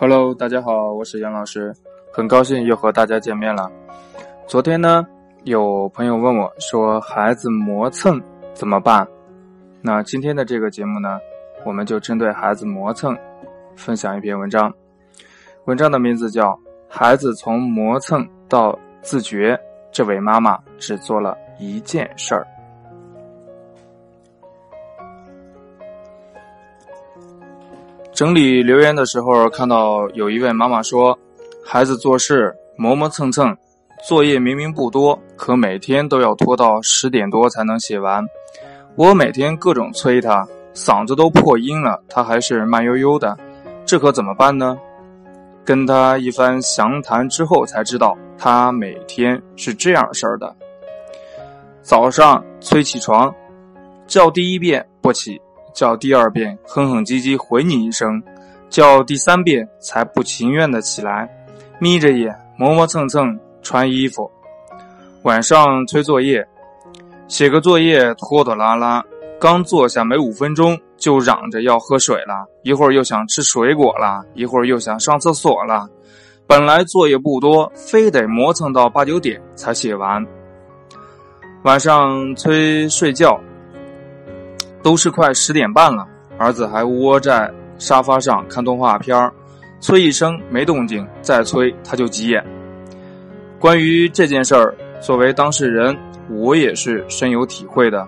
Hello，大家好，我是杨老师，很高兴又和大家见面了。昨天呢，有朋友问我说，孩子磨蹭怎么办？那今天的这个节目呢，我们就针对孩子磨蹭，分享一篇文章。文章的名字叫《孩子从磨蹭到自觉》，这位妈妈只做了一件事儿。整理留言的时候，看到有一位妈妈说：“孩子做事磨磨蹭蹭，作业明明不多，可每天都要拖到十点多才能写完。我每天各种催他，嗓子都破音了，他还是慢悠悠的，这可怎么办呢？”跟他一番详谈之后，才知道他每天是这样事儿的：早上催起床，叫第一遍不起。叫第二遍，哼哼唧唧回你一声；叫第三遍，才不情愿的起来，眯着眼磨磨蹭蹭穿衣服。晚上催作业，写个作业拖拖拉拉，刚坐下没五分钟就嚷着要喝水了，一会儿又想吃水果了，一会儿又想上厕所了。本来作业不多，非得磨蹭到八九点才写完。晚上催睡觉。都是快十点半了，儿子还窝在沙发上看动画片儿，催一声没动静，再催他就急眼。关于这件事儿，作为当事人，我也是深有体会的。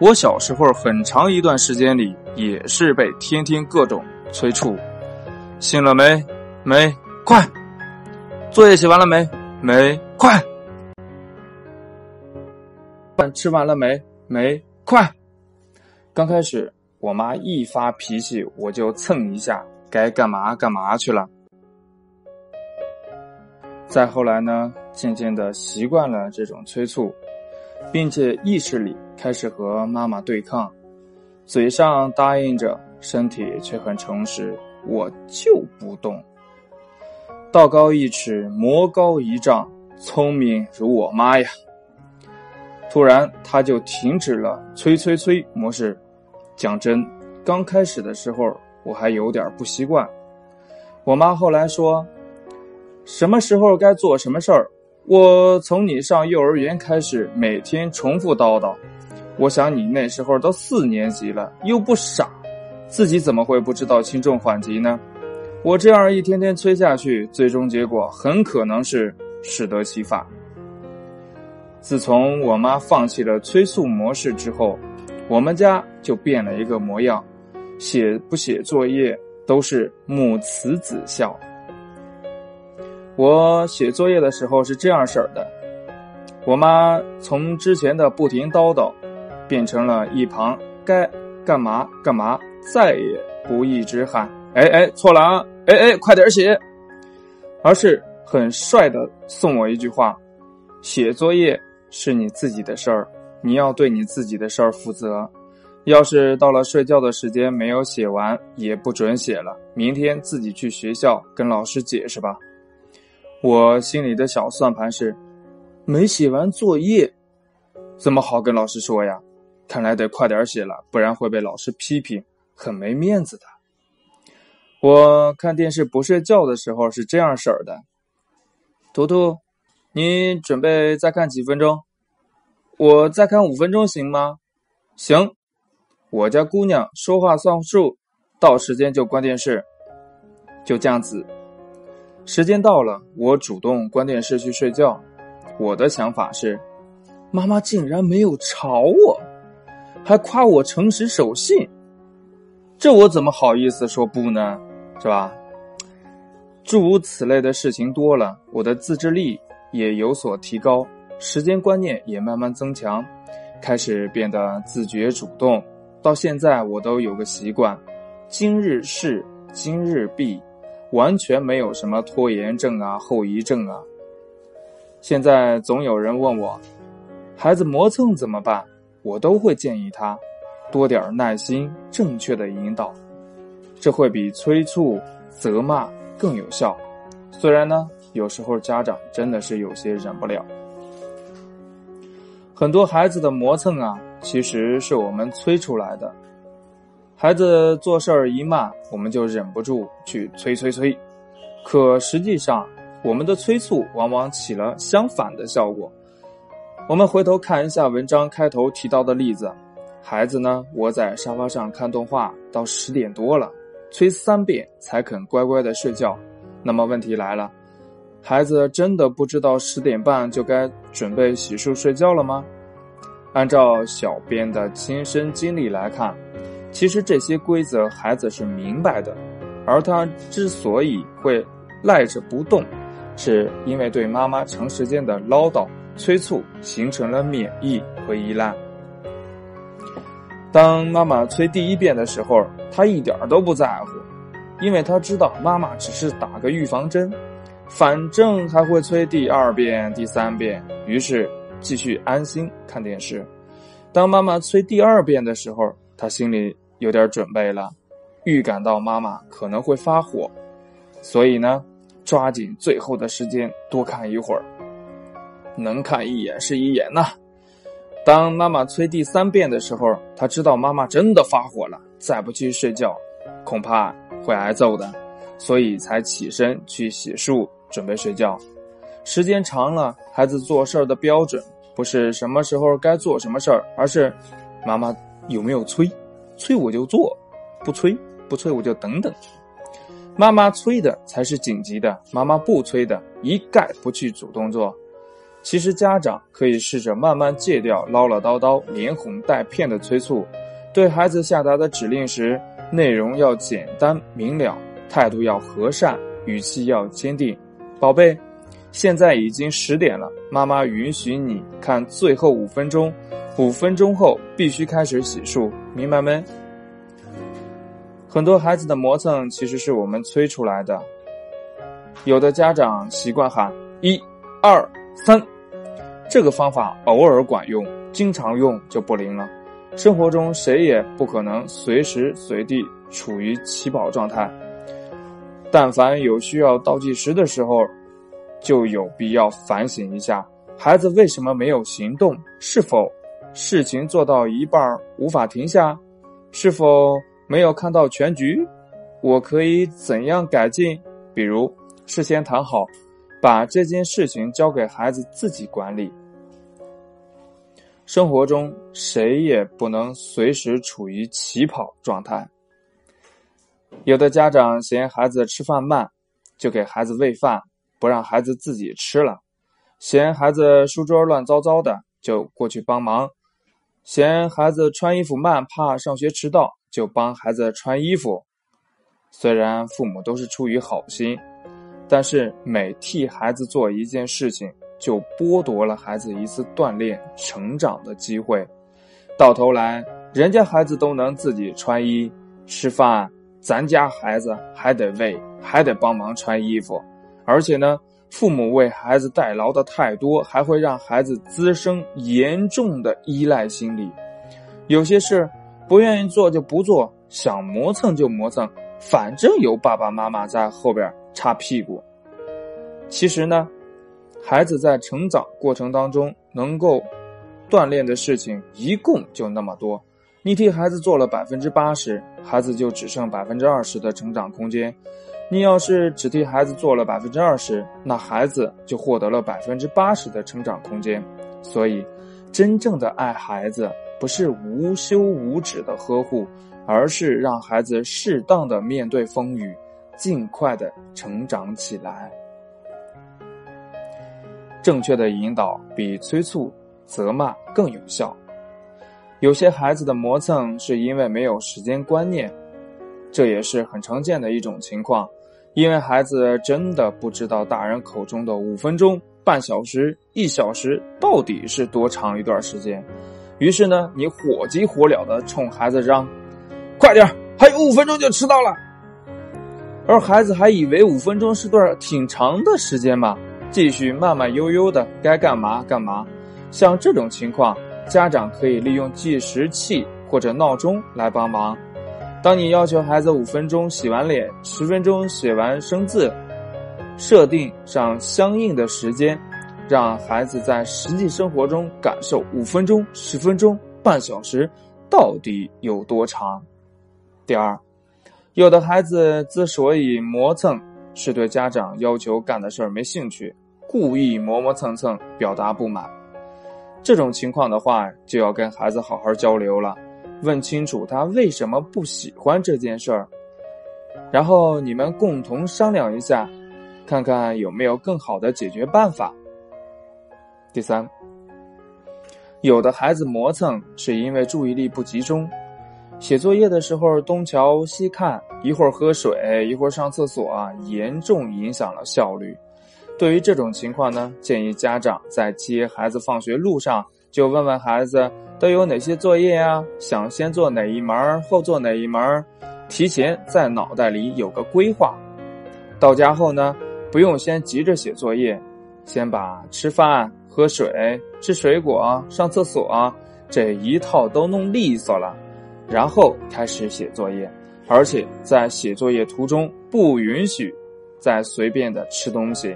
我小时候很长一段时间里也是被天天各种催促，醒了没？没，快！作业写完了没？没，快！饭吃完了没？没，快！刚开始，我妈一发脾气，我就蹭一下，该干嘛干嘛去了。再后来呢，渐渐的习惯了这种催促，并且意识里开始和妈妈对抗，嘴上答应着，身体却很诚实，我就不动。道高一尺，魔高一丈，聪明如我妈呀！突然，他就停止了催催催模式。讲真，刚开始的时候我还有点不习惯。我妈后来说：“什么时候该做什么事儿，我从你上幼儿园开始每天重复叨叨。我想你那时候都四年级了，又不傻，自己怎么会不知道轻重缓急呢？我这样一天天催下去，最终结果很可能是适得其反。”自从我妈放弃了催促模式之后，我们家就变了一个模样，写不写作业都是母慈子孝。我写作业的时候是这样式儿的，我妈从之前的不停叨叨，变成了一旁该干嘛干嘛，再也不一直喊“哎哎错了啊，哎哎快点写”，而是很帅的送我一句话：“写作业。”是你自己的事儿，你要对你自己的事儿负责。要是到了睡觉的时间没有写完，也不准写了。明天自己去学校跟老师解释吧。我心里的小算盘是，没写完作业，怎么好跟老师说呀？看来得快点写了，不然会被老师批评，很没面子的。我看电视不睡觉的时候是这样式儿的，图图。你准备再看几分钟？我再看五分钟行吗？行，我家姑娘说话算数，到时间就关电视。就这样子，时间到了，我主动关电视去睡觉。我的想法是，妈妈竟然没有吵我，还夸我诚实守信，这我怎么好意思说不呢？是吧？诸如此类的事情多了，我的自制力。也有所提高，时间观念也慢慢增强，开始变得自觉主动。到现在，我都有个习惯：今日事今日毕，完全没有什么拖延症啊、后遗症啊。现在总有人问我，孩子磨蹭怎么办？我都会建议他多点耐心，正确的引导，这会比催促、责骂更有效。虽然呢。有时候家长真的是有些忍不了，很多孩子的磨蹭啊，其实是我们催出来的。孩子做事儿一慢，我们就忍不住去催催催，可实际上，我们的催促往往起了相反的效果。我们回头看一下文章开头提到的例子：孩子呢窝在沙发上看动画到十点多了，催三遍才肯乖乖的睡觉。那么问题来了，孩子真的不知道十点半就该准备洗漱睡觉了吗？按照小编的亲身经历来看，其实这些规则孩子是明白的，而他之所以会赖着不动，是因为对妈妈长时间的唠叨。催促形成了免疫和依赖。当妈妈催第一遍的时候，他一点都不在乎，因为他知道妈妈只是打个预防针，反正还会催第二遍、第三遍，于是继续安心看电视。当妈妈催第二遍的时候，他心里有点准备了，预感到妈妈可能会发火，所以呢，抓紧最后的时间多看一会儿。能看一眼是一眼呐。当妈妈催第三遍的时候，他知道妈妈真的发火了，再不去睡觉，恐怕会挨揍的，所以才起身去洗漱，准备睡觉。时间长了，孩子做事儿的标准不是什么时候该做什么事儿，而是妈妈有没有催，催我就做，不催不催我就等等。妈妈催的才是紧急的，妈妈不催的，一概不去主动做。其实家长可以试着慢慢戒掉唠唠叨叨、连哄带骗的催促，对孩子下达的指令时，内容要简单明了，态度要和善，语气要坚定。宝贝，现在已经十点了，妈妈允许你看最后五分钟，五分钟后必须开始洗漱，明白没？很多孩子的磨蹭其实是我们催出来的，有的家长习惯喊一、二、三。这个方法偶尔管用，经常用就不灵了。生活中谁也不可能随时随地处于起跑状态，但凡有需要倒计时的时候，就有必要反省一下：孩子为什么没有行动？是否事情做到一半无法停下？是否没有看到全局？我可以怎样改进？比如事先谈好，把这件事情交给孩子自己管理。生活中，谁也不能随时处于起跑状态。有的家长嫌孩子吃饭慢，就给孩子喂饭，不让孩子自己吃了；嫌孩子书桌乱糟糟的，就过去帮忙；嫌孩子穿衣服慢，怕上学迟到，就帮孩子穿衣服。虽然父母都是出于好心，但是每替孩子做一件事情。就剥夺了孩子一次锻炼成长的机会，到头来，人家孩子都能自己穿衣吃饭，咱家孩子还得喂，还得帮忙穿衣服，而且呢，父母为孩子代劳的太多，还会让孩子滋生严重的依赖心理。有些事不愿意做就不做，想磨蹭就磨蹭，反正有爸爸妈妈在后边擦屁股。其实呢。孩子在成长过程当中能够锻炼的事情一共就那么多，你替孩子做了百分之八十，孩子就只剩百分之二十的成长空间。你要是只替孩子做了百分之二十，那孩子就获得了百分之八十的成长空间。所以，真正的爱孩子不是无休无止的呵护，而是让孩子适当的面对风雨，尽快的成长起来。正确的引导比催促、责骂更有效。有些孩子的磨蹭是因为没有时间观念，这也是很常见的一种情况。因为孩子真的不知道大人口中的五分钟、半小时、一小时到底是多长一段时间，于是呢，你火急火燎的冲孩子嚷：“快点，还有五分钟就迟到了。”而孩子还以为五分钟是段挺长的时间嘛。继续慢慢悠悠的该干嘛干嘛，像这种情况，家长可以利用计时器或者闹钟来帮忙。当你要求孩子五分钟洗完脸，十分钟写完生字，设定上相应的时间，让孩子在实际生活中感受五分钟、十分钟、半小时到底有多长。第二，有的孩子之所以磨蹭。是对家长要求干的事儿没兴趣，故意磨磨蹭蹭表达不满。这种情况的话，就要跟孩子好好交流了，问清楚他为什么不喜欢这件事儿，然后你们共同商量一下，看看有没有更好的解决办法。第三，有的孩子磨蹭是因为注意力不集中。写作业的时候东瞧西看，一会儿喝水，一会儿上厕所，严重影响了效率。对于这种情况呢，建议家长在接孩子放学路上就问问孩子都有哪些作业啊，想先做哪一门，后做哪一门，提前在脑袋里有个规划。到家后呢，不用先急着写作业，先把吃饭、喝水、吃水果、上厕所这一套都弄利索了。然后开始写作业，而且在写作业途中不允许再随便的吃东西，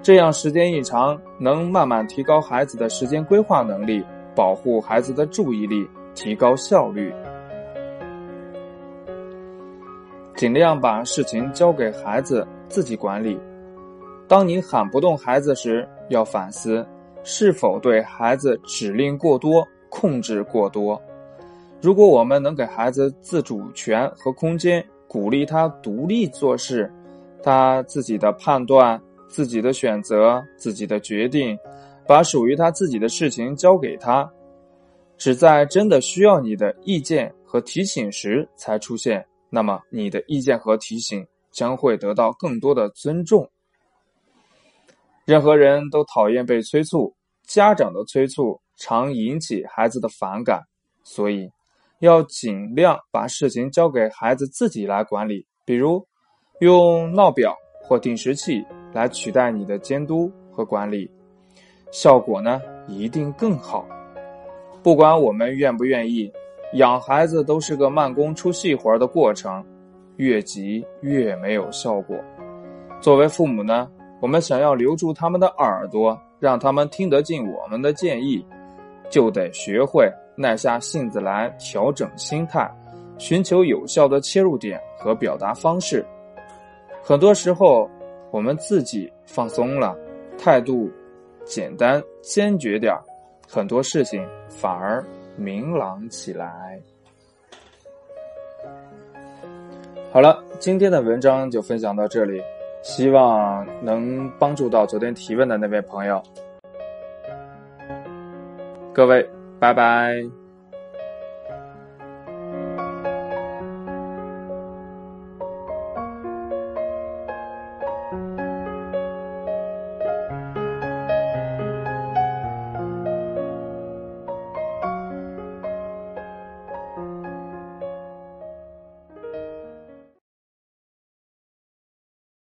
这样时间一长，能慢慢提高孩子的时间规划能力，保护孩子的注意力，提高效率。尽量把事情交给孩子自己管理。当你喊不动孩子时，要反思是否对孩子指令过多、控制过多。如果我们能给孩子自主权和空间，鼓励他独立做事，他自己的判断、自己的选择、自己的决定，把属于他自己的事情交给他，只在真的需要你的意见和提醒时才出现，那么你的意见和提醒将会得到更多的尊重。任何人都讨厌被催促，家长的催促常引起孩子的反感，所以。要尽量把事情交给孩子自己来管理，比如用闹表或定时器来取代你的监督和管理，效果呢一定更好。不管我们愿不愿意，养孩子都是个慢工出细活的过程，越急越没有效果。作为父母呢，我们想要留住他们的耳朵，让他们听得进我们的建议，就得学会。耐下性子来调整心态，寻求有效的切入点和表达方式。很多时候，我们自己放松了，态度简单坚决点很多事情反而明朗起来。好了，今天的文章就分享到这里，希望能帮助到昨天提问的那位朋友。各位。拜拜。